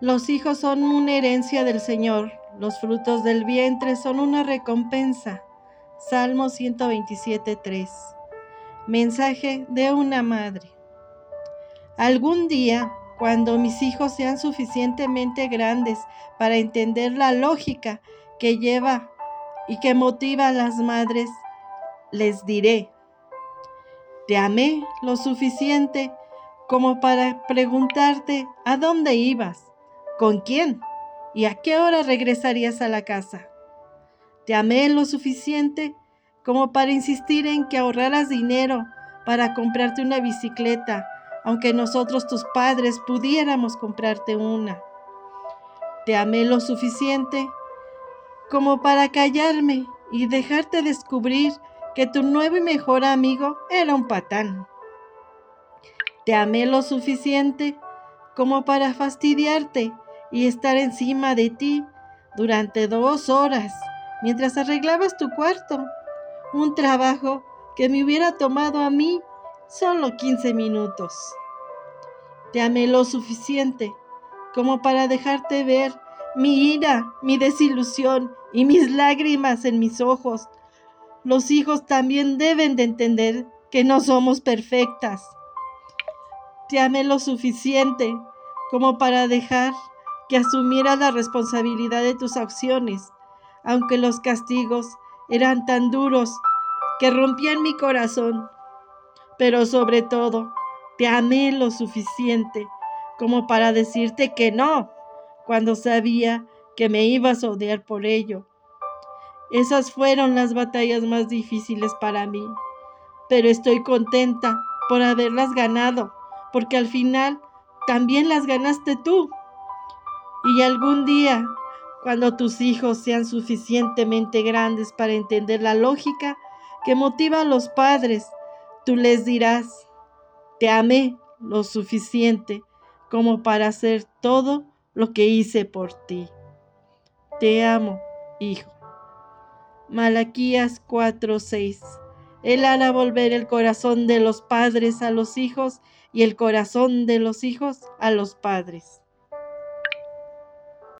Los hijos son una herencia del Señor, los frutos del vientre son una recompensa. Salmo 127.3. Mensaje de una madre. Algún día, cuando mis hijos sean suficientemente grandes para entender la lógica que lleva y que motiva a las madres, les diré, te amé lo suficiente como para preguntarte a dónde ibas, con quién y a qué hora regresarías a la casa. Te amé lo suficiente como para insistir en que ahorraras dinero para comprarte una bicicleta, aunque nosotros tus padres pudiéramos comprarte una. Te amé lo suficiente como para callarme y dejarte descubrir que tu nuevo y mejor amigo era un patán. Te amé lo suficiente como para fastidiarte y estar encima de ti durante dos horas mientras arreglabas tu cuarto. Un trabajo que me hubiera tomado a mí solo 15 minutos. Te amé lo suficiente como para dejarte ver mi ira, mi desilusión y mis lágrimas en mis ojos los hijos también deben de entender que no somos perfectas. Te amé lo suficiente como para dejar que asumiera la responsabilidad de tus acciones, aunque los castigos eran tan duros que rompían mi corazón. Pero sobre todo, te amé lo suficiente como para decirte que no, cuando sabía que me ibas a odiar por ello. Esas fueron las batallas más difíciles para mí, pero estoy contenta por haberlas ganado, porque al final también las ganaste tú. Y algún día, cuando tus hijos sean suficientemente grandes para entender la lógica que motiva a los padres, tú les dirás, te amé lo suficiente como para hacer todo lo que hice por ti. Te amo, hijo. Malaquías 4:6. Él hará volver el corazón de los padres a los hijos y el corazón de los hijos a los padres.